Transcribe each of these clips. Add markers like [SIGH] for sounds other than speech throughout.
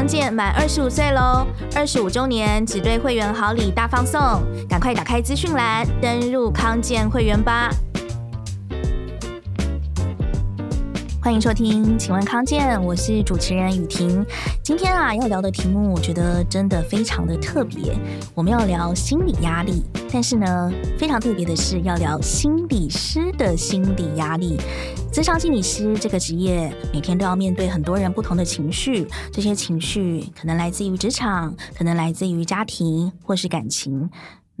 康健满二十五岁喽，二十五周年只对会员好礼大放送，赶快打开资讯栏，登入康健会员吧。欢迎收听，请问康健，我是主持人雨婷。今天啊，要聊的题目，我觉得真的非常的特别。我们要聊心理压力，但是呢，非常特别的是要聊心理师的心理压力。咨商心理师这个职业，每天都要面对很多人不同的情绪，这些情绪可能来自于职场，可能来自于家庭，或是感情。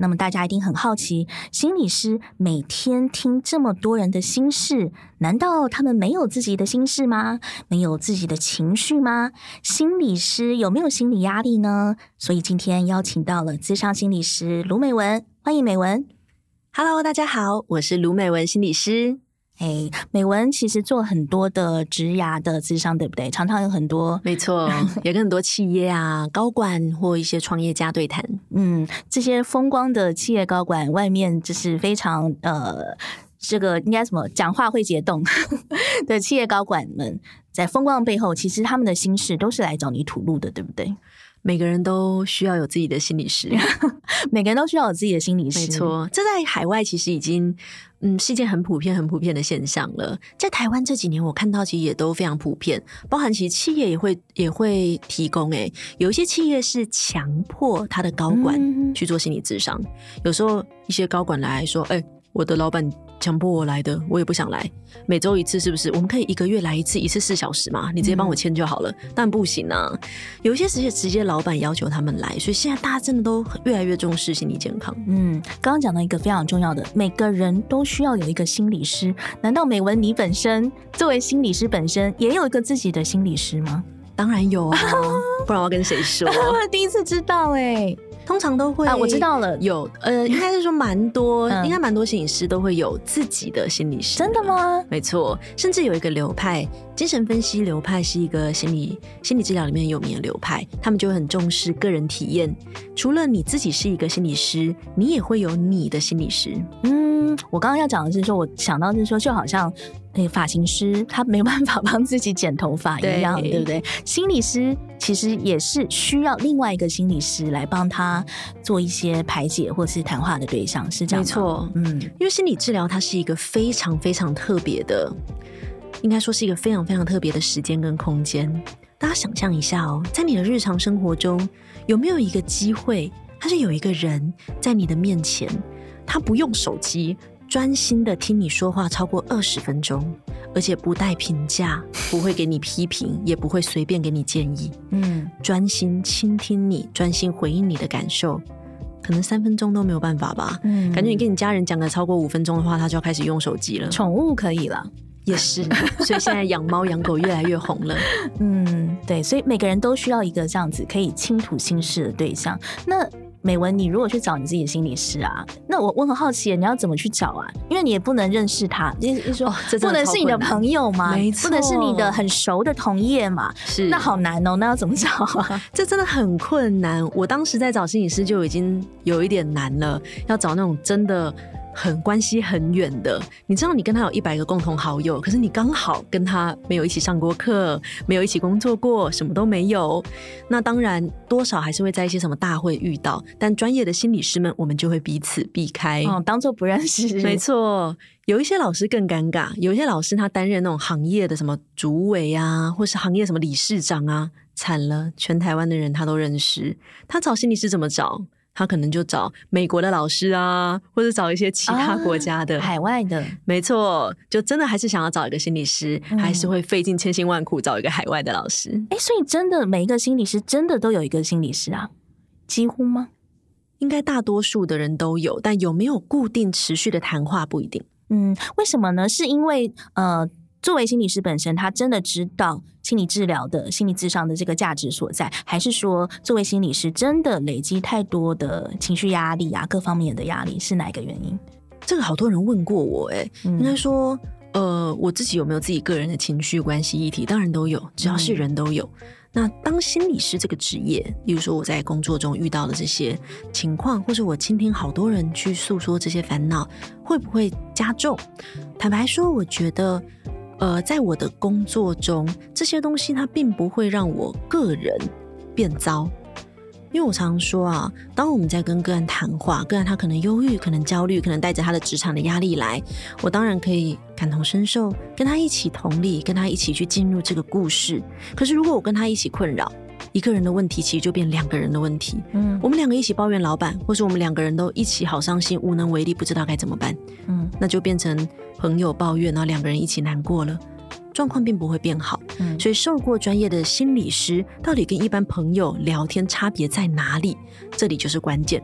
那么大家一定很好奇，心理师每天听这么多人的心事，难道他们没有自己的心事吗？没有自己的情绪吗？心理师有没有心理压力呢？所以今天邀请到了智商心理师卢美文，欢迎美文。Hello，大家好，我是卢美文心理师。哎，美文其实做很多的职涯的智商，对不对？常常有很多，没错，也跟很多企业啊、高管或一些创业家对谈。嗯，这些风光的企业高管，外面就是非常呃，这个应该什么？讲话会解冻 [LAUGHS] 的企业高管们，在风光的背后，其实他们的心事都是来找你吐露的，对不对？每个人都需要有自己的心理师，[LAUGHS] 每个人都需要有自己的心理师。没错，这在海外其实已经嗯是一件很普遍、很普遍的现象了。在台湾这几年，我看到其实也都非常普遍，包含其实企业也会也会提供。诶，有一些企业是强迫他的高管去做心理智商，嗯、有时候一些高管来说，诶我的老板强迫我来的，我也不想来。每周一次是不是？我们可以一个月来一次，一次四小时嘛？你直接帮我签就好了。嗯、但不行啊，有一些直接直接老板要求他们来，所以现在大家真的都越来越重视心理健康。嗯，刚刚讲到一个非常重要的，每个人都需要有一个心理师。难道美文你本身作为心理师本身也有一个自己的心理师吗？当然有啊，[LAUGHS] 不然我要跟谁说？[LAUGHS] 第一次知道哎、欸。通常都会啊，我知道了，有呃，[LAUGHS] 应该是说蛮多，嗯、应该蛮多心理师都会有自己的心理师。真的吗？没错，甚至有一个流派，精神分析流派是一个心理心理治疗里面有名的流派，他们就很重视个人体验。除了你自己是一个心理师，你也会有你的心理师。嗯，我刚刚要讲的是说，我想到是说，就好像。那个发型师他没有办法 [LAUGHS] 帮自己剪头发一样，对，对不对？心理师其实也是需要另外一个心理师来帮他做一些排解或是谈话的对象，是这样？没错，嗯，因为心理治疗它是一个非常非常特别的，应该说是一个非常非常特别的时间跟空间。大家想象一下哦，在你的日常生活中，有没有一个机会，它是有一个人在你的面前，他不用手机。专心的听你说话超过二十分钟，而且不带评价，[LAUGHS] 不会给你批评，也不会随便给你建议。嗯，专心倾听你，专心回应你的感受，可能三分钟都没有办法吧。嗯，感觉你跟你家人讲了超过五分钟的话，他就要开始用手机了。宠物可以了，也是。[LAUGHS] 所以现在养猫养狗越来越红了。嗯，对，所以每个人都需要一个这样子可以倾吐心事的对象。那。美文，你如果去找你自己的心理师啊，那我我很好奇，你要怎么去找啊？因为你也不能认识他，你你说、哦、不能是你的朋友吗？没错，不能是你的很熟的同业嘛？是，那好难哦，那要怎么找啊？[LAUGHS] 这真的很困难。我当时在找心理师就已经有一点难了，要找那种真的。很关系很远的，你知道，你跟他有一百个共同好友，可是你刚好跟他没有一起上过课，没有一起工作过，什么都没有。那当然，多少还是会在一些什么大会遇到，但专业的心理师们，我们就会彼此避开，哦，当做不认识。没错，有一些老师更尴尬，[LAUGHS] 有一些老师他担任那种行业的什么主委啊，或是行业什么理事长啊，惨了，全台湾的人他都认识，他找心理师怎么找？他可能就找美国的老师啊，或者找一些其他国家的、啊、海外的，没错，就真的还是想要找一个心理师，嗯、还是会费尽千辛万苦找一个海外的老师。哎，所以真的每一个心理师真的都有一个心理师啊？几乎吗？应该大多数的人都有，但有没有固定持续的谈话不一定。嗯，为什么呢？是因为呃。作为心理师本身，他真的知道心理治疗的心理智商的这个价值所在，还是说作为心理师真的累积太多的情绪压力啊，各方面的压力是哪一个原因？这个好多人问过我，诶，应该说，呃，我自己有没有自己个人的情绪关系议题？当然都有，只要是人都有。嗯、那当心理师这个职业，例如说我在工作中遇到的这些情况，或者我倾听好多人去诉说这些烦恼，会不会加重？坦白说，我觉得。呃，在我的工作中，这些东西它并不会让我个人变糟。因为我常说啊，当我们在跟个人谈话，个人他可能忧郁，可能焦虑，可能带着他的职场的压力来，我当然可以感同身受，跟他一起同理，跟他一起去进入这个故事。可是如果我跟他一起困扰，一个人的问题其实就变两个人的问题。嗯，我们两个一起抱怨老板，或是我们两个人都一起好伤心，无能为力，不知道该怎么办。嗯，那就变成朋友抱怨，然后两个人一起难过了。状况并不会变好，嗯，所以受过专业的心理师到底跟一般朋友聊天差别在哪里？这里就是关键。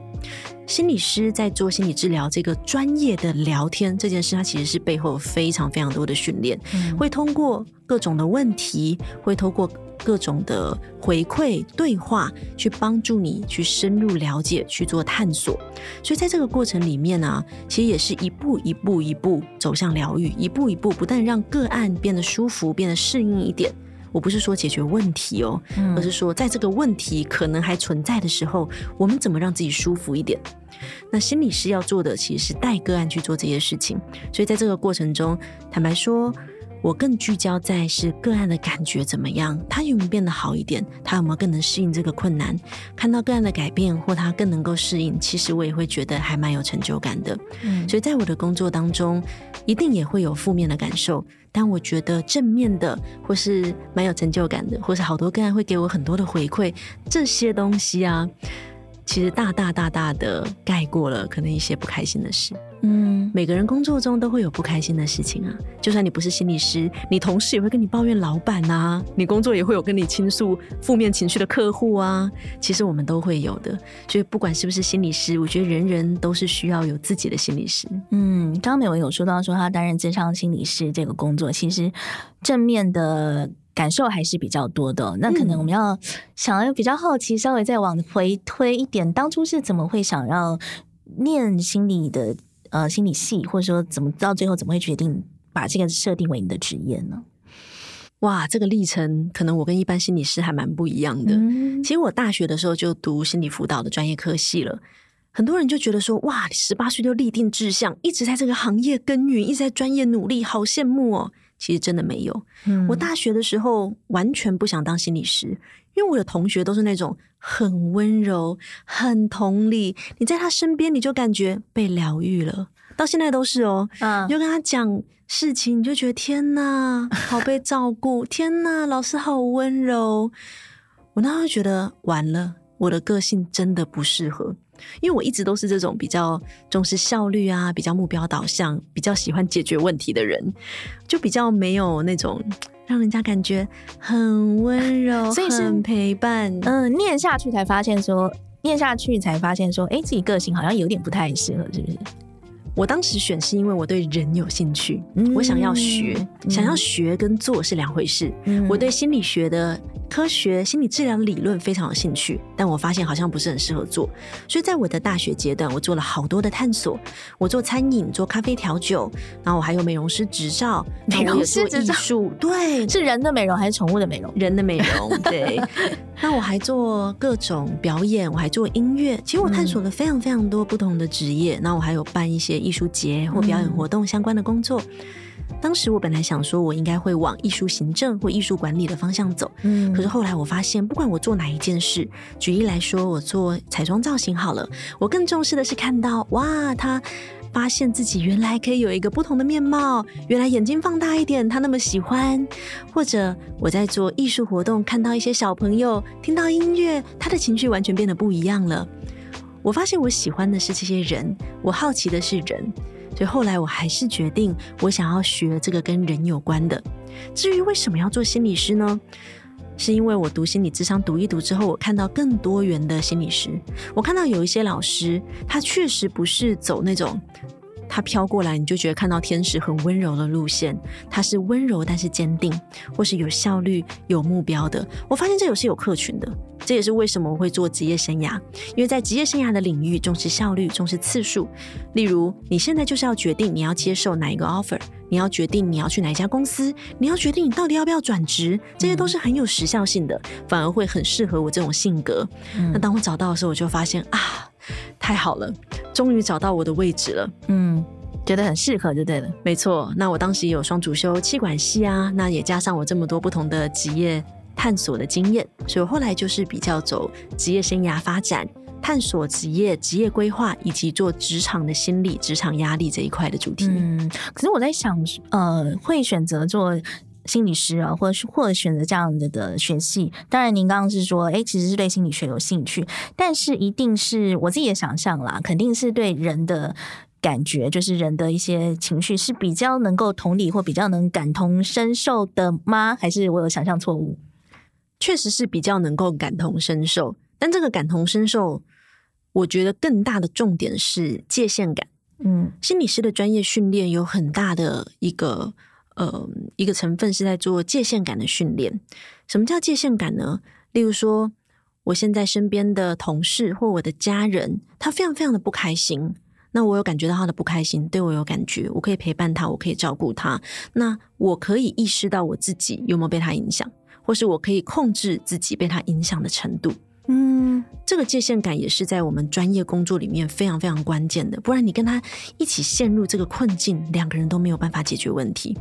心理师在做心理治疗这个专业的聊天这件事，它其实是背后非常非常多的训练，嗯，会通过各种的问题，会透过。各种的回馈对话，去帮助你去深入了解，去做探索。所以在这个过程里面呢、啊，其实也是一步一步一步走向疗愈，一步一步不但让个案变得舒服，变得适应一点。我不是说解决问题哦，而是说在这个问题可能还存在的时候，我们怎么让自己舒服一点？那心理师要做的其实是带个案去做这些事情。所以在这个过程中，坦白说。我更聚焦在是个案的感觉怎么样，他有没有变得好一点，他有没有更能适应这个困难，看到个案的改变或他更能够适应，其实我也会觉得还蛮有成就感的。嗯，所以在我的工作当中，一定也会有负面的感受，但我觉得正面的或是蛮有成就感的，或是好多个案会给我很多的回馈，这些东西啊。其实大大大大的盖过了可能一些不开心的事。嗯，每个人工作中都会有不开心的事情啊。就算你不是心理师，你同事也会跟你抱怨老板啊。你工作也会有跟你倾诉负面情绪的客户啊。其实我们都会有的。所以不管是不是心理师，我觉得人人都是需要有自己的心理师。嗯，刚刚美文有说到说他担任咨商心理师这个工作，其实正面的。感受还是比较多的，那可能我们要想要比较好奇，稍微再往回推一点，当初是怎么会想要念心理的呃心理系，或者说怎么到最后怎么会决定把这个设定为你的职业呢？哇，这个历程可能我跟一般心理师还蛮不一样的。嗯、其实我大学的时候就读心理辅导的专业科系了，很多人就觉得说，哇，你十八岁就立定志向，一直在这个行业耕耘，一直在专业努力，好羡慕哦。其实真的没有。嗯，我大学的时候完全不想当心理师，因为我的同学都是那种很温柔、很同理，你在他身边你就感觉被疗愈了。到现在都是哦，嗯，你就跟他讲事情，你就觉得天哪，好被照顾，天哪，老师好温柔。我那时候觉得完了，我的个性真的不适合。因为我一直都是这种比较重视效率啊，比较目标导向，比较喜欢解决问题的人，就比较没有那种让人家感觉很温柔、所以是很陪伴。嗯，念下去才发现说，念下去才发现说，哎，自己个性好像有点不太适合，是不是？我当时选是因为我对人有兴趣，嗯、我想要学，嗯、想要学跟做是两回事。嗯、我对心理学的科学、心理治疗理论非常有兴趣，但我发现好像不是很适合做。所以在我的大学阶段，我做了好多的探索。我做餐饮，做咖啡调酒，然后我还有美容师执照，美容师执照，对，是人的美容还是宠物的美容？人的美容，对。那我还做各种表演，我还做音乐。其实我探索了非常非常多不同的职业。那、嗯、我还有办一些艺术节或表演活动相关的工作。嗯、当时我本来想说，我应该会往艺术行政或艺术管理的方向走。嗯，可是后来我发现，不管我做哪一件事，举例来说，我做彩妆造型好了，我更重视的是看到哇，他。发现自己原来可以有一个不同的面貌，原来眼睛放大一点，他那么喜欢；或者我在做艺术活动，看到一些小朋友听到音乐，他的情绪完全变得不一样了。我发现我喜欢的是这些人，我好奇的是人，所以后来我还是决定我想要学这个跟人有关的。至于为什么要做心理师呢？是因为我读心理智商读一读之后，我看到更多元的心理师。我看到有一些老师，他确实不是走那种他飘过来你就觉得看到天使很温柔的路线，他是温柔但是坚定，或是有效率、有目标的。我发现这有是有客群的。这也是为什么我会做职业生涯，因为在职业生涯的领域重视效率、重视次数。例如，你现在就是要决定你要接受哪一个 offer，你要决定你要去哪一家公司，你要决定你到底要不要转职，这些都是很有时效性的，反而会很适合我这种性格。嗯、那当我找到的时候，我就发现啊，太好了，终于找到我的位置了。嗯，觉得很适合就对了。没错，那我当时有双主修气管系啊，那也加上我这么多不同的职业。探索的经验，所以我后来就是比较走职业生涯发展、探索职业、职业规划以及做职场的心理、职场压力这一块的主题。嗯，可是我在想，呃，会选择做心理师啊，或者是或者选择这样的的学系，当然您刚刚是说，哎，其实是对心理学有兴趣，但是一定是我自己的想象啦，肯定是对人的。感觉就是人的一些情绪是比较能够同理或比较能感同身受的吗？还是我有想象错误？确实是比较能够感同身受，但这个感同身受，我觉得更大的重点是界限感。嗯，心理师的专业训练有很大的一个呃一个成分是在做界限感的训练。什么叫界限感呢？例如说，我现在身边的同事或我的家人，他非常非常的不开心。那我有感觉到他的不开心，对我有感觉，我可以陪伴他，我可以照顾他。那我可以意识到我自己有没有被他影响，或是我可以控制自己被他影响的程度。嗯，这个界限感也是在我们专业工作里面非常非常关键的，不然你跟他一起陷入这个困境，两个人都没有办法解决问题。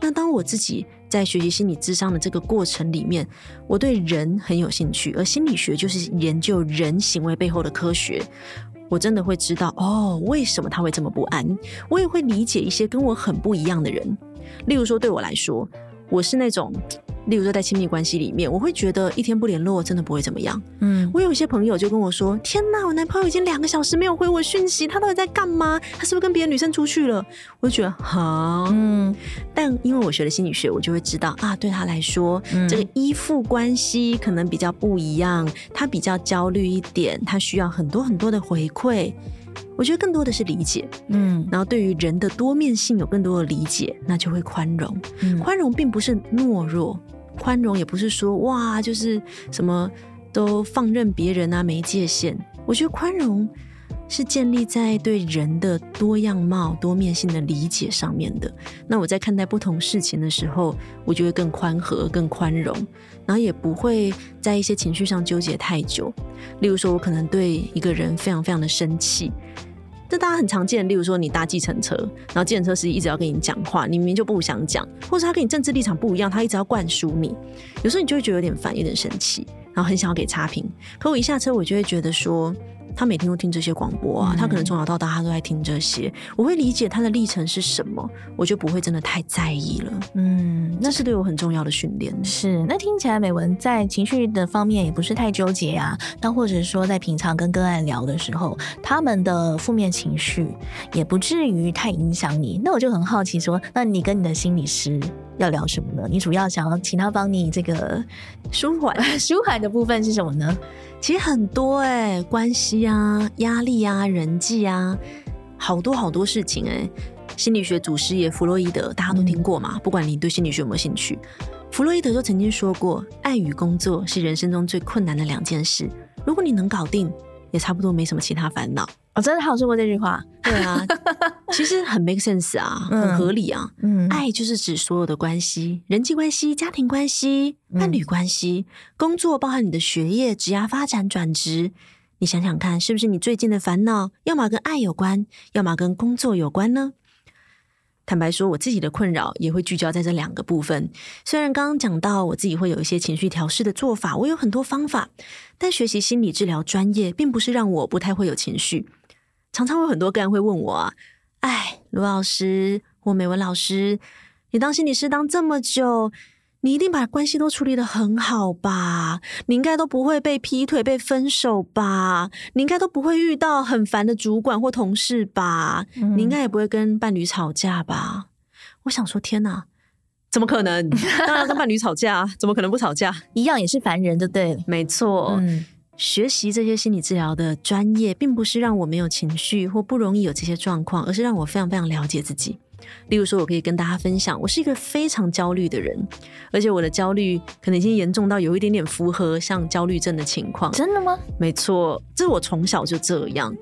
那当我自己在学习心理智商的这个过程里面，我对人很有兴趣，而心理学就是研究人行为背后的科学。我真的会知道哦，为什么他会这么不安？我也会理解一些跟我很不一样的人。例如说，对我来说，我是那种。例如说，在亲密关系里面，我会觉得一天不联络真的不会怎么样。嗯，我有一些朋友就跟我说：“天哪，我男朋友已经两个小时没有回我讯息，他到底在干嘛？他是不是跟别的女生出去了？”我就觉得好，嗯。但因为我学了心理学，我就会知道啊，对他来说，嗯，这个依附关系可能比较不一样，他比较焦虑一点，他需要很多很多的回馈。我觉得更多的是理解，嗯，然后对于人的多面性有更多的理解，那就会宽容。嗯，宽容并不是懦弱。宽容也不是说哇，就是什么都放任别人啊，没界限。我觉得宽容是建立在对人的多样貌、多面性的理解上面的。那我在看待不同事情的时候，我就会更宽和、更宽容，然后也不会在一些情绪上纠结太久。例如说，我可能对一个人非常非常的生气。这大家很常见，例如说你搭计程车，然后计程车司机一直要跟你讲话，你明明就不想讲，或者他跟你政治立场不一样，他一直要灌输你，有时候你就会觉得有点烦，有点生气，然后很想要给差评。可我一下车，我就会觉得说。他每天都听这些广播啊，他可能从小到大他都在听这些。我会理解他的历程是什么，我就不会真的太在意了。嗯，那是对我很重要的训练。是，那听起来美文在情绪的方面也不是太纠结啊。那或者说在平常跟个案聊的时候，他们的负面情绪也不至于太影响你。那我就很好奇说，那你跟你的心理师要聊什么呢？你主要想要请他帮你这个 [LAUGHS] 舒缓 [LAUGHS] 舒缓的部分是什么呢？其实很多哎、欸，关系啊、压力啊、人际啊，好多好多事情哎、欸。心理学祖师爷弗洛伊德，大家都听过嘛？嗯、不管你对心理学有没有兴趣，弗洛伊德就曾经说过，爱与工作是人生中最困难的两件事。如果你能搞定，也差不多没什么其他烦恼。我、哦、真的还有说过这句话，对啊，其实很 make sense 啊，很合理啊。嗯，爱就是指所有的关系，人际关系、家庭关系、伴侣关系、嗯、工作，包含你的学业、职业发展、转职。你想想看，是不是你最近的烦恼，要么跟爱有关，要么跟工作有关呢？坦白说，我自己的困扰也会聚焦在这两个部分。虽然刚刚讲到我自己会有一些情绪调试的做法，我有很多方法，但学习心理治疗专业，并不是让我不太会有情绪。常常有很多个人会问我啊，哎，卢老师或美文老师，你当心理师当这么久，你一定把关系都处理的很好吧？你应该都不会被劈腿、被分手吧？你应该都不会遇到很烦的主管或同事吧？嗯、你应该也不会跟伴侣吵架吧？我想说，天哪，怎么可能？[LAUGHS] 当然跟伴侣吵架，怎么可能不吵架？一样也是烦人，对不对？没错。嗯学习这些心理治疗的专业，并不是让我没有情绪或不容易有这些状况，而是让我非常非常了解自己。例如说，我可以跟大家分享，我是一个非常焦虑的人，而且我的焦虑可能已经严重到有一点点符合像焦虑症的情况。真的吗？没错，这是我从小就这样，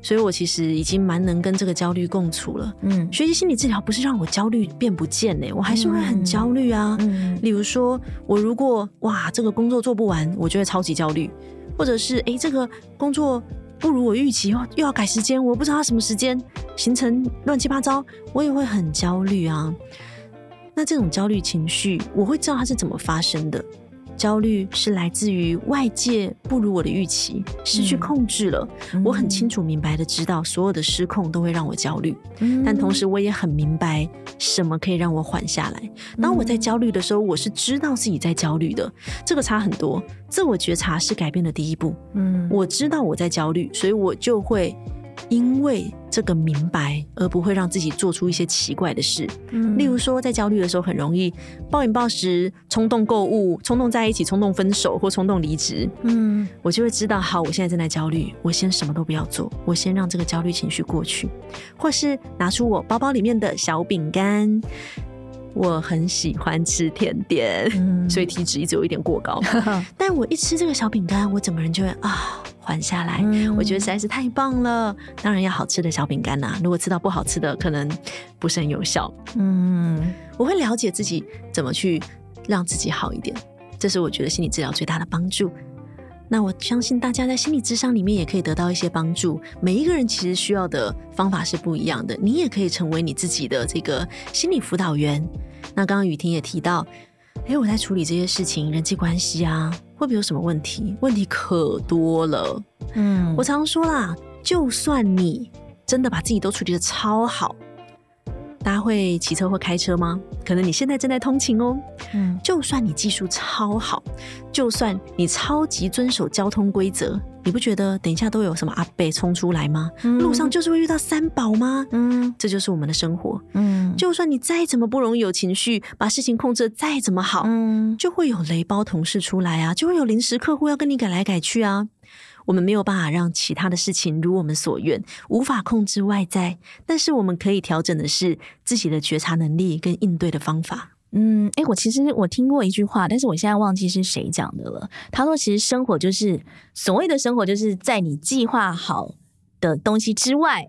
所以我其实已经蛮能跟这个焦虑共处了。嗯，学习心理治疗不是让我焦虑变不见呢，我还是会很焦虑啊。嗯，例如说，我如果哇这个工作做不完，我就会超级焦虑。或者是诶，这个工作不如我预期，又又要改时间，我不知道他什么时间，行程乱七八糟，我也会很焦虑啊。那这种焦虑情绪，我会知道它是怎么发生的。焦虑是来自于外界不如我的预期，失去控制了。嗯、我很清楚明白的知道，所有的失控都会让我焦虑，嗯、但同时我也很明白什么可以让我缓下来。当我在焦虑的时候，我是知道自己在焦虑的，这个差很多。自我觉察是改变的第一步。嗯，我知道我在焦虑，所以我就会。因为这个明白，而不会让自己做出一些奇怪的事。嗯，例如说，在焦虑的时候，很容易暴饮暴食、冲动购物、冲动在一起、冲动分手或冲动离职。嗯，我就会知道，好，我现在正在焦虑，我先什么都不要做，我先让这个焦虑情绪过去，或是拿出我包包里面的小饼干。我很喜欢吃甜点，嗯，所以体脂一直有一点过高。[LAUGHS] 但我一吃这个小饼干，我整个人就会啊。缓下来，嗯、我觉得实在是太棒了。当然要好吃的小饼干呐，如果吃到不好吃的，可能不是很有效。嗯，我会了解自己怎么去让自己好一点，这是我觉得心理治疗最大的帮助。那我相信大家在心理智商里面也可以得到一些帮助。每一个人其实需要的方法是不一样的，你也可以成为你自己的这个心理辅导员。那刚刚雨婷也提到。哎，我在处理这些事情，人际关系啊，会不会有什么问题？问题可多了。嗯，我常说啦，就算你真的把自己都处理的超好。大家会骑车或开车吗？可能你现在正在通勤哦。嗯，就算你技术超好，就算你超级遵守交通规则，你不觉得等一下都有什么阿贝冲出来吗？嗯，路上就是会遇到三宝吗？嗯，这就是我们的生活。嗯，就算你再怎么不容易有情绪，把事情控制得再怎么好，嗯，就会有雷包同事出来啊，就会有临时客户要跟你改来改去啊。我们没有办法让其他的事情如我们所愿，无法控制外在，但是我们可以调整的是自己的觉察能力跟应对的方法。嗯，诶，我其实我听过一句话，但是我现在忘记是谁讲的了。他说，其实生活就是所谓的生活，就是在你计划好的东西之外。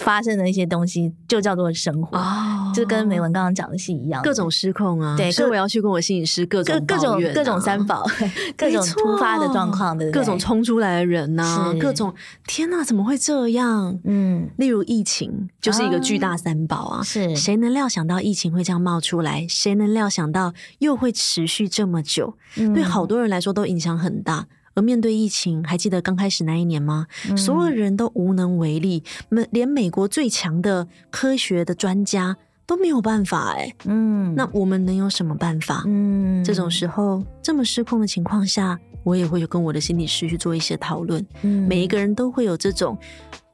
发生的一些东西就叫做生活，哦、就跟美文刚刚讲的是一样，各种失控啊。对，所以我要去跟我心理师各种、啊、各种各种三宝，[LAUGHS] 各种突发的状况的，各种冲出来的人呐、啊，各种天哪，怎么会这样？嗯，例如疫情就是一个巨大三宝啊。是谁能料想到疫情会这样冒出来？谁能料想到又会持续这么久？嗯、对好多人来说都影响很大。而面对疫情，还记得刚开始那一年吗？嗯、所有人都无能为力，美连美国最强的科学的专家都没有办法哎。嗯，那我们能有什么办法？嗯，这种时候这么失控的情况下，我也会有跟我的心理师去做一些讨论。嗯，每一个人都会有这种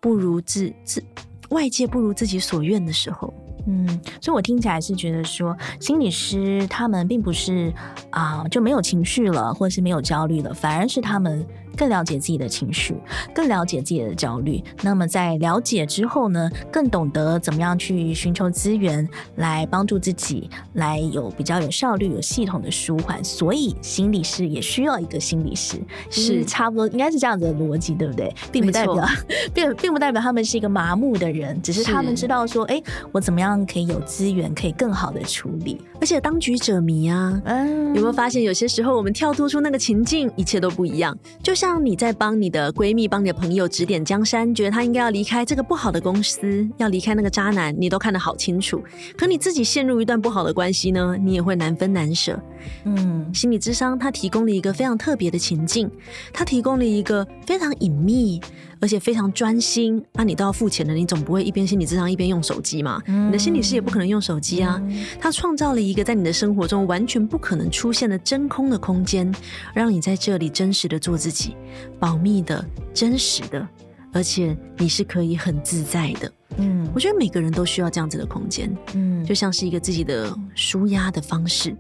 不如自自外界不如自己所愿的时候。嗯，所以我听起来是觉得说，心理师他们并不是啊、就没有情绪了，或者是没有焦虑了，反而是他们。更了解自己的情绪，更了解自己的焦虑。那么在了解之后呢，更懂得怎么样去寻求资源来帮助自己，来有比较有效率、有系统的舒缓。所以心理师也需要一个心理师，是差不多应该是这样子的逻辑，对不对？并不代表并并不代表他们是一个麻木的人，只是他们知道说，哎，我怎么样可以有资源，可以更好的处理。而且当局者迷啊，嗯，有没有发现有些时候我们跳脱出那个情境，一切都不一样，就像。当你在帮你的闺蜜、帮你的朋友指点江山，觉得他应该要离开这个不好的公司，要离开那个渣男，你都看得好清楚。可你自己陷入一段不好的关系呢，你也会难分难舍。嗯，心理智商它提供了一个非常特别的情境，它提供了一个非常隐秘。而且非常专心，那、啊、你都要付钱的，你总不会一边心理智商一边用手机嘛？嗯、你的心理师也不可能用手机啊。嗯、他创造了一个在你的生活中完全不可能出现的真空的空间，让你在这里真实的做自己，保密的、真实的，而且你是可以很自在的。嗯，我觉得每个人都需要这样子的空间，嗯，就像是一个自己的舒压的方式。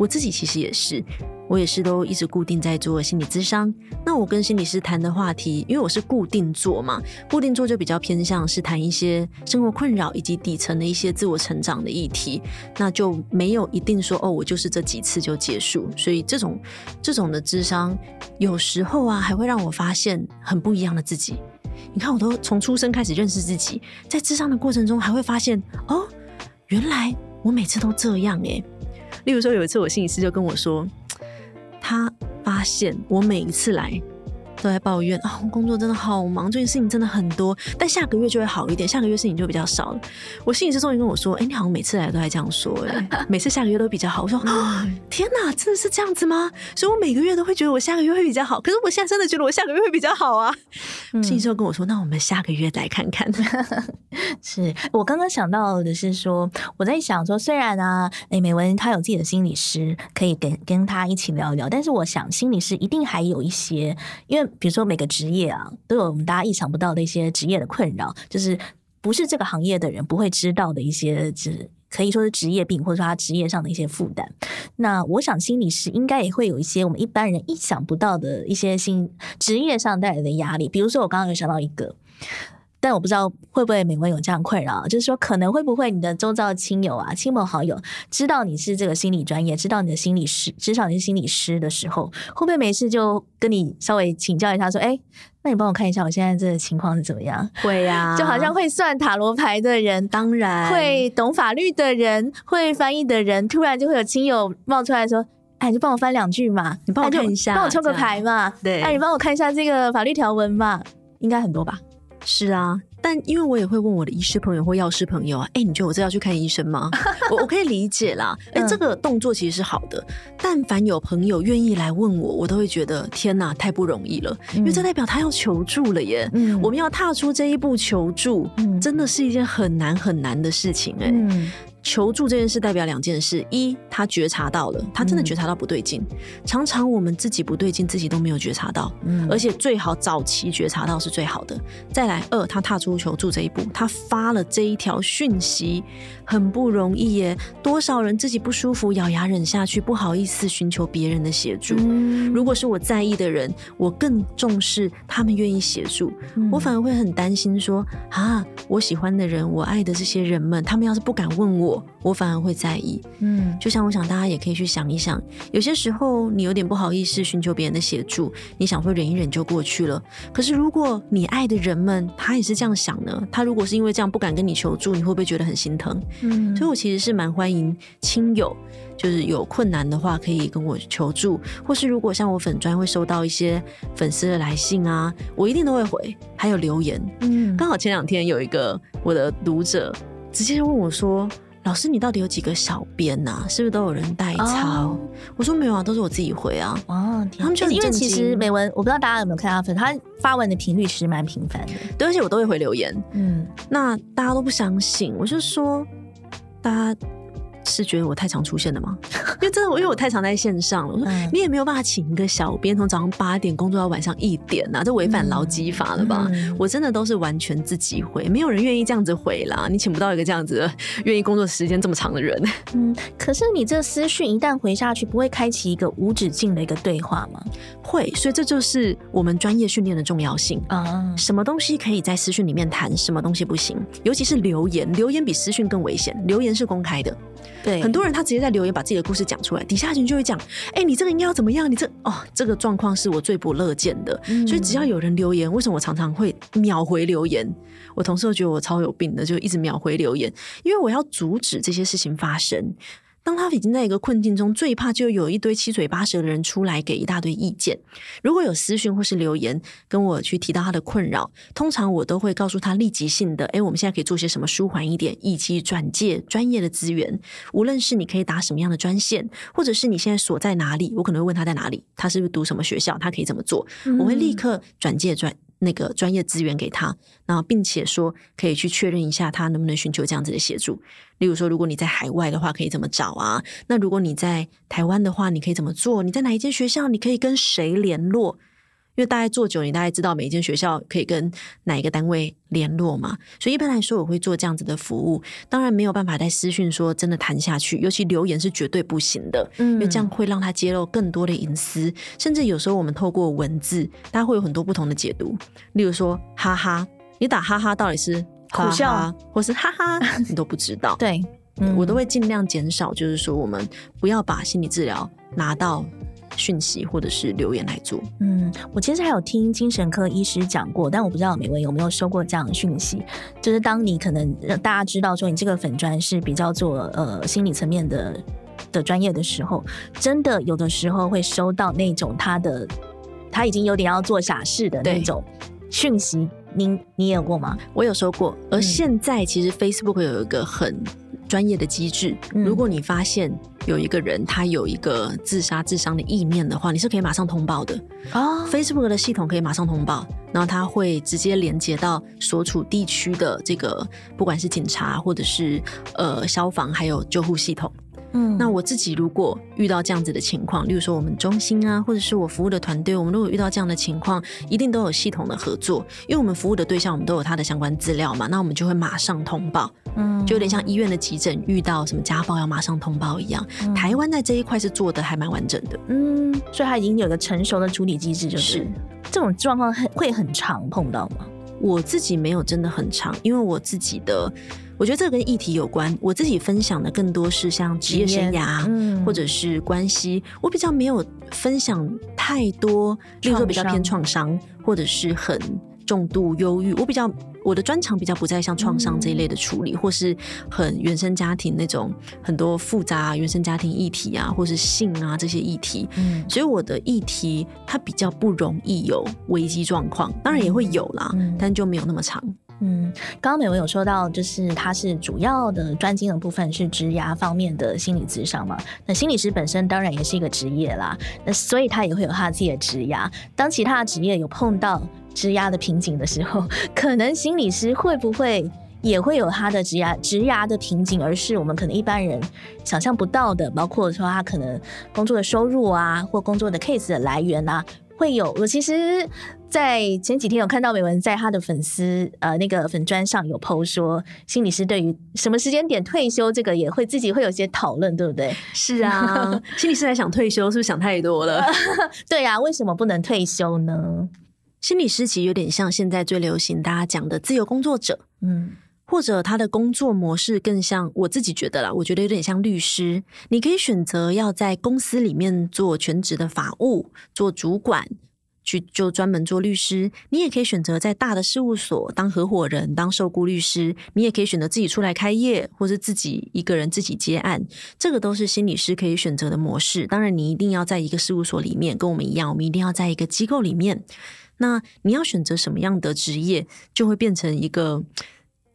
我自己其实也是，我也是都一直固定在做心理咨商。那我跟心理师谈的话题，因为我是固定做嘛，固定做就比较偏向是谈一些生活困扰以及底层的一些自我成长的议题，那就没有一定说哦，我就是这几次就结束。所以这种这种的咨商，有时候啊，还会让我发现很不一样的自己。你看，我都从出生开始认识自己，在咨商的过程中，还会发现哦，原来我每次都这样诶。例如说，有一次我心理师就跟我说，[TSK] 他发现我每一次来都在抱怨啊，工作真的好忙，最近事情真的很多，但下个月就会好一点，下个月事情就比较少了。我心理师终于跟我说，哎、欸，你好像每次来都还这样说，哎，[LAUGHS] 每次下个月都比较好。我说啊，[GASPS] 天哪，真的是这样子吗？所以我每个月都会觉得我下个月会比较好，可是我现在真的觉得我下个月会比较好啊。嗯、心理师跟我说，那我们下个月再看看。[LAUGHS] [LAUGHS] 是我刚刚想到的是说，我在想说，虽然啊，哎、美文他有自己的心理师，可以跟跟他一起聊一聊，但是我想心理师一定还有一些，因为比如说每个职业啊，都有我们大家意想不到的一些职业的困扰，就是不是这个行业的人不会知道的一些职，可以说是职业病，或者说他职业上的一些负担。那我想心理师应该也会有一些我们一般人意想不到的一些新职业上带来的压力，比如说我刚刚有想到一个。但我不知道会不会美文有这样困扰，就是说可能会不会你的周遭亲友啊、亲朋好友知道你是这个心理专业，知道你的心理师，知道你是心理师的时候，会不会没事就跟你稍微请教一下，说，哎，那你帮我看一下我现在这个情况是怎么样？会呀、啊，就好像会算塔罗牌的人，当然会懂法律的人，会翻译的人，突然就会有亲友冒出来说，哎，你就帮我翻两句嘛，你帮我看一下，帮我抽个牌嘛，对，哎，你帮我看一下这个法律条文嘛，应该很多吧。是啊，但因为我也会问我的医师朋友或药师朋友啊，哎，你觉得我这要去看医生吗？[LAUGHS] 我我可以理解啦，哎，这个动作其实是好的。但凡有朋友愿意来问我，我都会觉得天哪，太不容易了，因为这代表他要求助了耶。嗯，我们要踏出这一步求助，真的是一件很难很难的事情哎。嗯。求助这件事代表两件事：一，他觉察到了，他真的觉察到不对劲。嗯、常常我们自己不对劲，自己都没有觉察到，嗯，而且最好早期觉察到是最好的。再来，二，他踏出求助这一步，他发了这一条讯息，很不容易耶。多少人自己不舒服，咬牙忍下去，不好意思寻求别人的协助。嗯、如果是我在意的人，我更重视他们愿意协助，嗯、我反而会很担心说啊，我喜欢的人，我爱的这些人们，他们要是不敢问我。我我反而会在意，嗯，就像我想大家也可以去想一想，有些时候你有点不好意思寻求别人的协助，你想会忍一忍就过去了。可是如果你爱的人们他也是这样想呢？他如果是因为这样不敢跟你求助，你会不会觉得很心疼？嗯，所以我其实是蛮欢迎亲友，就是有困难的话可以跟我求助，或是如果像我粉砖会收到一些粉丝的来信啊，我一定都会回，还有留言。嗯，刚好前两天有一个我的读者直接问我说。老师，你到底有几个小编呐？是不是都有人代抄？Oh. 我说没有啊，都是我自己回啊。哦，oh, 他们就因为其实美文，我不知道大家有没有看他粉，他发文的频率其实蛮频繁的，对，而且我都会回留言。嗯，那大家都不相信，我就说大家。是觉得我太常出现了吗？[LAUGHS] 因为真的，我因为我太常在线上了。我说你也没有办法请一个小编从早上八点工作到晚上一点呐、啊，这违反劳基法了吧？嗯、我真的都是完全自己回，没有人愿意这样子回啦。你请不到一个这样子愿意工作时间这么长的人。嗯，可是你这私讯一旦回下去，不会开启一个无止境的一个对话吗？会，所以这就是我们专业训练的重要性啊。什么东西可以在私讯里面谈，什么东西不行？尤其是留言，留言比私讯更危险。留言是公开的。对，很多人他直接在留言把自己的故事讲出来，底下人就会讲，哎、欸，你这个应该要怎么样？你这哦，这个状况是我最不乐见的。嗯、所以只要有人留言，为什么我常常会秒回留言？我同事都觉得我超有病的，就一直秒回留言，因为我要阻止这些事情发生。当他已经在一个困境中，最怕就有一堆七嘴八舌的人出来给一大堆意见。如果有私讯或是留言跟我去提到他的困扰，通常我都会告诉他立即性的：诶，我们现在可以做些什么舒缓一点，以及转介专业的资源。无论是你可以打什么样的专线，或者是你现在所在哪里，我可能会问他在哪里，他是不是读什么学校，他可以怎么做，我会立刻转介专。那个专业资源给他，然后并且说可以去确认一下他能不能寻求这样子的协助。例如说，如果你在海外的话，可以怎么找啊？那如果你在台湾的话，你可以怎么做？你在哪一间学校？你可以跟谁联络？因为大概做久，你大概知道每一间学校可以跟哪一个单位联络嘛。所以一般来说，我会做这样子的服务。当然没有办法在私讯说真的谈下去，尤其留言是绝对不行的，嗯，因为这样会让他揭露更多的隐私。甚至有时候我们透过文字，大家会有很多不同的解读。例如说，哈哈，你打哈哈到底是苦笑，或是哈哈，[LAUGHS] 你都不知道。对，嗯，我都会尽量减少，就是说我们不要把心理治疗拿到。讯息或者是留言来做。嗯，我其实还有听精神科医师讲过，但我不知道美妏有没有收过这样的讯息。就是当你可能让大家知道说你这个粉砖是比较做呃心理层面的的专业的时候，真的有的时候会收到那种他的他已经有点要做傻事的那种讯息，您你也有过吗？我有收过。而现在其实 Facebook 有一个很专业的机制，嗯、如果你发现有一个人他有一个自杀、自伤的意念的话，你是可以马上通报的。哦，Facebook 的系统可以马上通报，然后他会直接连接到所处地区的这个，不管是警察或者是呃消防，还有救护系统。嗯，那我自己如果遇到这样子的情况，例如说我们中心啊，或者是我服务的团队，我们如果遇到这样的情况，一定都有系统的合作，因为我们服务的对象，我们都有他的相关资料嘛，那我们就会马上通报，嗯，就有点像医院的急诊遇到什么家暴要马上通报一样。嗯、台湾在这一块是做的还蛮完整的，嗯，所以它已经有个成熟的处理机制，就是这种状况很会很常碰到吗？我自己没有真的很长，因为我自己的。我觉得这个跟议题有关。我自己分享的更多是像职业生涯，嗯，或者是关系。我比较没有分享太多，例如说比较偏创伤，或者是很重度忧郁。我比较我的专长比较不在像创伤这一类的处理，嗯、或是很原生家庭那种很多复杂原生家庭议题啊，或是性啊这些议题。嗯，所以我的议题它比较不容易有危机状况，当然也会有啦，嗯、但就没有那么长。嗯，刚刚美文有说到，就是他是主要的专精的部分是职涯方面的心理咨商嘛。那心理师本身当然也是一个职业啦，那所以他也会有他自己的职涯。当其他职业有碰到职涯的瓶颈的时候，可能心理师会不会也会有他的职涯职涯的瓶颈，而是我们可能一般人想象不到的，包括说他可能工作的收入啊，或工作的 case 的来源啊。会有，我其实，在前几天有看到美文在他的粉丝呃那个粉砖上有 po 说，心理师对于什么时间点退休这个也会自己会有些讨论，对不对？是啊，[LAUGHS] 心理师还想退休，是不是想太多了？[LAUGHS] 对啊，为什么不能退休呢？心理师其实有点像现在最流行大家讲的自由工作者，嗯。或者他的工作模式更像我自己觉得啦，我觉得有点像律师。你可以选择要在公司里面做全职的法务，做主管，去就专门做律师。你也可以选择在大的事务所当合伙人，当受雇律师。你也可以选择自己出来开业，或是自己一个人自己接案。这个都是心理师可以选择的模式。当然，你一定要在一个事务所里面，跟我们一样，我们一定要在一个机构里面。那你要选择什么样的职业，就会变成一个。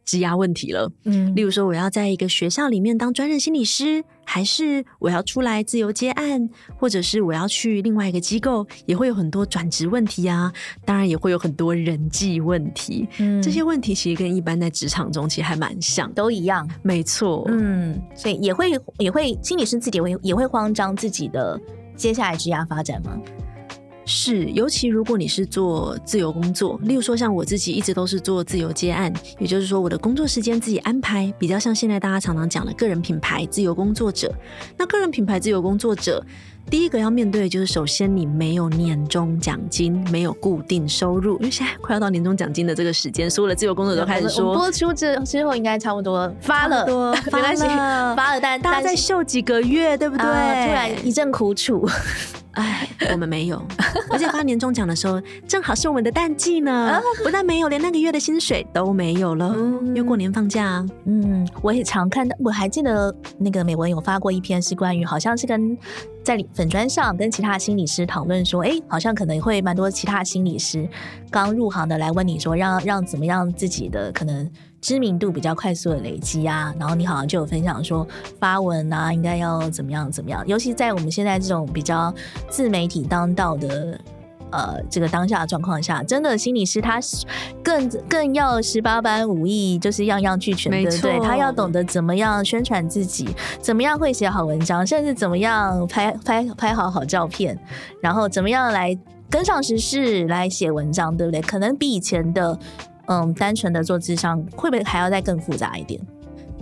积压问题了，嗯，例如说我要在一个学校里面当专任心理师，还是我要出来自由接案，或者是我要去另外一个机构，也会有很多转职问题啊，当然也会有很多人际问题，嗯，这些问题其实跟一般在职场中其实还蛮像，都一样，没错，嗯，所以也会也会心理师自己也会也会慌张自己的接下来职涯发展吗？是，尤其如果你是做自由工作，例如说像我自己一直都是做自由接案，也就是说我的工作时间自己安排，比较像现在大家常常讲的个人品牌自由工作者。那个人品牌自由工作者，第一个要面对的就是，首先你没有年终奖金，没有固定收入，因为现在快要到年终奖金的这个时间，所有的自由工作者都开始说，播出之之后应该差不多 [LAUGHS] 发了，发了，发了，但大家再秀几个月，对不对？呃、突然一阵苦楚。[LAUGHS] 哎，我们没有，而且发年终奖的时候，正好是我们的淡季呢。不但没有，连那个月的薪水都没有了，因为过年放假。嗯，我也常看到，我还记得那个美文有发过一篇，是关于好像是跟在粉砖上跟其他心理师讨论说，哎，好像可能会蛮多其他心理师刚入行的来问你说，让让怎么样自己的可能。知名度比较快速的累积啊，然后你好像就有分享说发文啊，应该要怎么样怎么样，尤其在我们现在这种比较自媒体当道的呃这个当下的状况下，真的心理师他更更要十八般武艺，就是样样俱全，对不对？他要懂得怎么样宣传自己，怎么样会写好文章，甚至怎么样拍拍拍好好照片，然后怎么样来跟上时事来写文章，对不对？可能比以前的。嗯，单纯的做智商会不会还要再更复杂一点？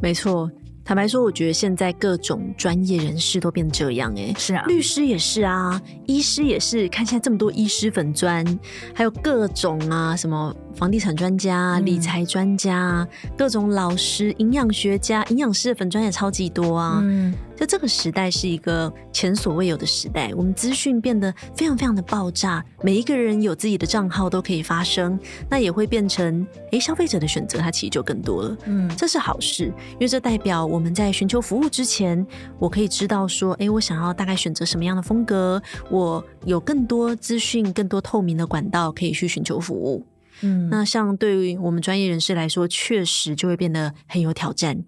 没错，坦白说，我觉得现在各种专业人士都变这样，哎，是啊，律师也是啊，医师也是，看现在这么多医师粉砖，还有各种啊，什么房地产专家、理财专家，嗯、各种老师、营养学家、营养师的粉砖也超级多啊。嗯。就这个时代是一个前所未有的时代，我们资讯变得非常非常的爆炸，每一个人有自己的账号都可以发声，那也会变成，诶，消费者的选择它其实就更多了，嗯，这是好事，因为这代表我我们在寻求服务之前，我可以知道说，诶，我想要大概选择什么样的风格，我有更多资讯、更多透明的管道可以去寻求服务。嗯，那像对于我们专业人士来说，确实就会变得很有挑战，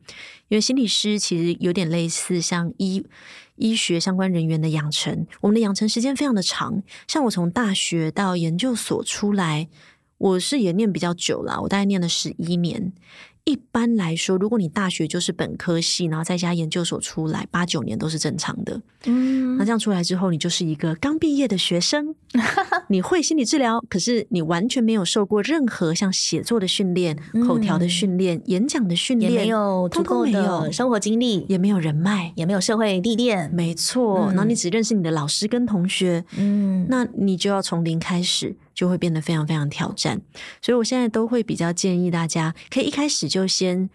因为心理师其实有点类似像医医学相关人员的养成，我们的养成时间非常的长。像我从大学到研究所出来，我是也念比较久了，我大概念了十一年。一般来说，如果你大学就是本科系，然后再加研究所出来，八九年都是正常的。嗯，那这样出来之后，你就是一个刚毕业的学生，[LAUGHS] 你会心理治疗，可是你完全没有受过任何像写作的训练、嗯、口条的训练、演讲的训练，也没有足够的生活经历，也没有人脉，也没有社会历练。没错，嗯、然后你只认识你的老师跟同学，嗯，那你就要从零开始。就会变得非常非常挑战，所以我现在都会比较建议大家，可以一开始就先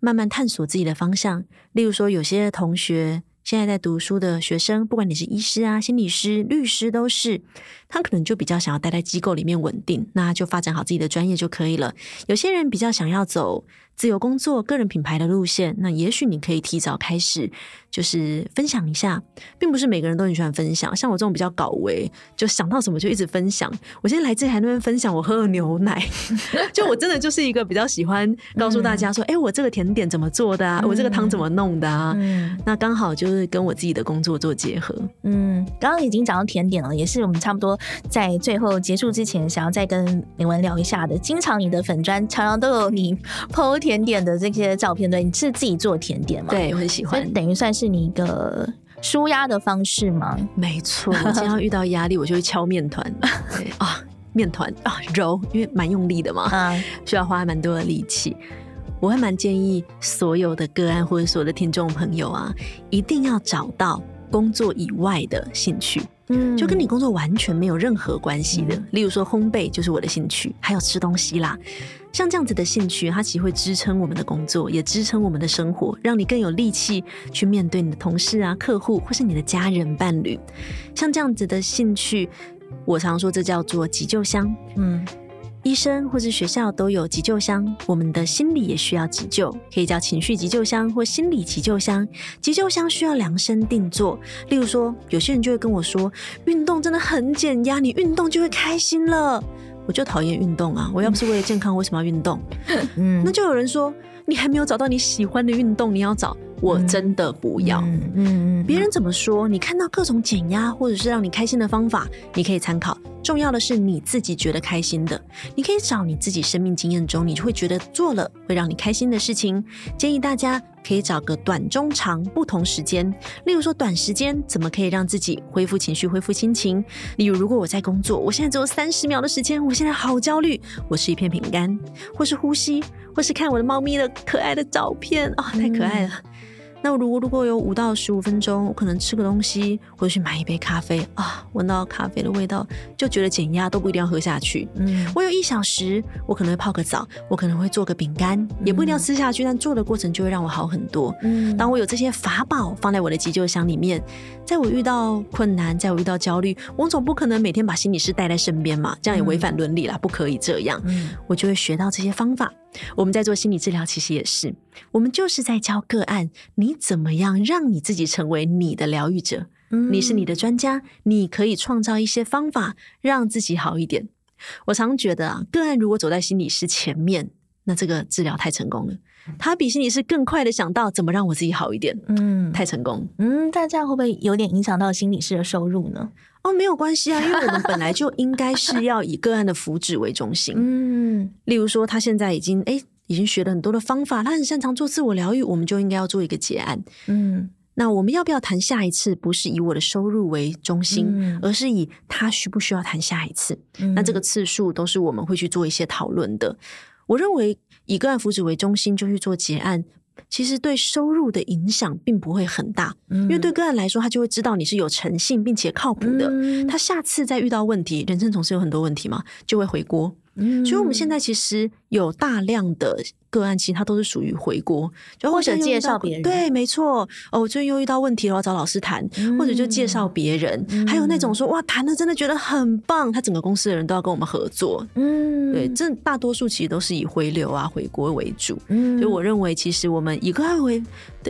慢慢探索自己的方向。例如说，有些同学现在在读书的学生，不管你是医师啊、心理师、律师，都是他可能就比较想要待在机构里面稳定，那就发展好自己的专业就可以了。有些人比较想要走自由工作、个人品牌的路线，那也许你可以提早开始，就是分享一下，并不是每个人都很喜欢分享。像我这种比较搞维，就想到什么就一直分享。我现在来这还那边分享，我喝了牛奶，[LAUGHS] 就我真的就是一个比较喜欢告诉大家说，哎、嗯，我这个甜点怎么做的啊？嗯、我这个汤怎么弄的啊？嗯、那刚好就是跟我自己的工作做结合。嗯，刚刚已经讲到甜点了，也是我们差不多在最后结束之前，想要再跟铭文聊一下的。经常你的粉砖常常都有你 po 甜。甜点的这些照片，对，你是自己做甜点吗？对，我很喜欢，等于算是你一个舒压的方式吗？没错，我经常遇到压力，我就会敲面团 [LAUGHS] 啊，面团啊揉，因为蛮用力的嘛，嗯，需要花蛮多的力气。我会蛮建议所有的个案或者所有的听众朋友啊，一定要找到工作以外的兴趣，嗯，就跟你工作完全没有任何关系的，嗯，例如说烘焙就是我的兴趣，还有吃东西啦。像这样子的兴趣，它其实会支撑我们的工作，也支撑我们的生活，让你更有力气去面对你的同事啊、客户，或是你的家人伴侣。像这样子的兴趣，我常说这叫做急救箱。嗯，医生或是学校都有急救箱，我们的心理也需要急救，可以叫情绪急救箱或心理急救箱。急救箱需要量身定做，例如说，有些人就会跟我说，运动真的很减压，你运动就会开心了。我就讨厌运动啊！我要不是为了健康，为什么要运动？[LAUGHS] 嗯，那就有人说，你还没有找到你喜欢的运动，你要找。我真的不要。嗯嗯，别人怎么说？你看到各种减压或者是让你开心的方法，你可以参考。重要的是你自己觉得开心的。你可以找你自己生命经验中，你就会觉得做了会让你开心的事情。建议大家可以找个短、中、长不同时间。例如说，短时间怎么可以让自己恢复情绪、恢复心情？例如，如果我在工作，我现在只有三十秒的时间，我现在好焦虑，我吃一片饼干，或是呼吸，或是看我的猫咪的可爱的照片啊、哦，太可爱了。那如果如果有五到十五分钟，我可能吃个东西，或者去买一杯咖啡啊，闻到咖啡的味道就觉得减压都不一定要喝下去。嗯，我有一小时，我可能会泡个澡，我可能会做个饼干，嗯、也不一定要吃下去，但做的过程就会让我好很多。嗯，当我有这些法宝放在我的急救箱里面，在我遇到困难，在我遇到焦虑，我总不可能每天把心理师带在身边嘛，这样也违反伦理啦，不可以这样。嗯，我就会学到这些方法。我们在做心理治疗，其实也是，我们就是在教个案，你怎么样让你自己成为你的疗愈者？嗯，你是你的专家，你可以创造一些方法让自己好一点。我常觉得啊，个案如果走在心理师前面，那这个治疗太成功了。他比心理师更快的想到怎么让我自己好一点。嗯，太成功。嗯，但这样会不会有点影响到心理师的收入呢？哦，没有关系啊，因为我们本来就 [LAUGHS] 应该是要以个案的福祉为中心。嗯，例如说，他现在已经诶已经学了很多的方法，他很擅长做自我疗愈，我们就应该要做一个结案。嗯，那我们要不要谈下一次？不是以我的收入为中心，嗯、而是以他需不需要谈下一次。嗯、那这个次数都是我们会去做一些讨论的。我认为以个案福祉为中心就去做结案。其实对收入的影响并不会很大，嗯、因为对个案来说，他就会知道你是有诚信并且靠谱的。嗯、他下次再遇到问题，人生总是有很多问题嘛，就会回锅。嗯，所以我们现在其实有大量的个案，其实它都是属于回锅，就或者介绍别人。对，没错。哦，我最近又遇到问题了，要找老师谈，嗯、或者就介绍别人。嗯、还有那种说哇，谈的真的觉得很棒，他整个公司的人都要跟我们合作。嗯，对，这大多数其实都是以回流啊、回锅为主。嗯，所以我认为，其实我们以个案为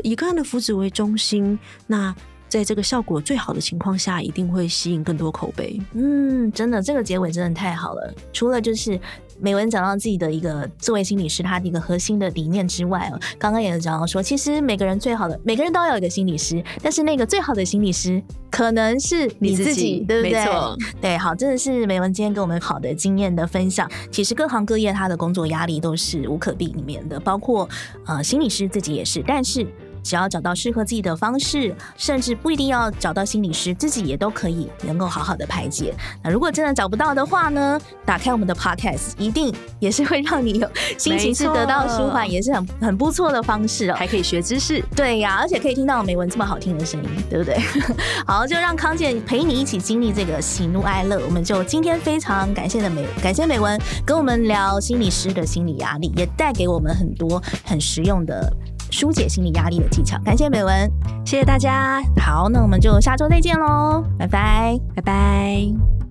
以个案的福祉为中心，那。在这个效果最好的情况下，一定会吸引更多口碑。嗯，真的，这个结尾真的太好了。除了就是美文讲到自己的一个作为心理师，他的一个核心的理念之外哦，刚刚也讲到说，其实每个人最好的，每个人都要有一个心理师，但是那个最好的心理师可能是你自己，自己对不对？没错。对，好，真的是美文今天给我们好的经验的分享。其实各行各业他的工作压力都是无可避免的，包括呃心理师自己也是，但是。只要找到适合自己的方式，甚至不一定要找到心理师，自己也都可以能够好好的排解。那如果真的找不到的话呢？打开我们的 Podcast，一定也是会让你有心情是得到舒缓，也是很很不错的方式哦。还可以学知识，对呀，而且可以听到美文这么好听的声音，对不对？[LAUGHS] 好，就让康健陪你一起经历这个喜怒哀乐。我们就今天非常感谢的美，感谢美文跟我们聊心理师的心理压力，也带给我们很多很实用的。疏解心理压力的技巧，感谢美文，谢谢大家。好，那我们就下周再见喽，拜拜，拜拜。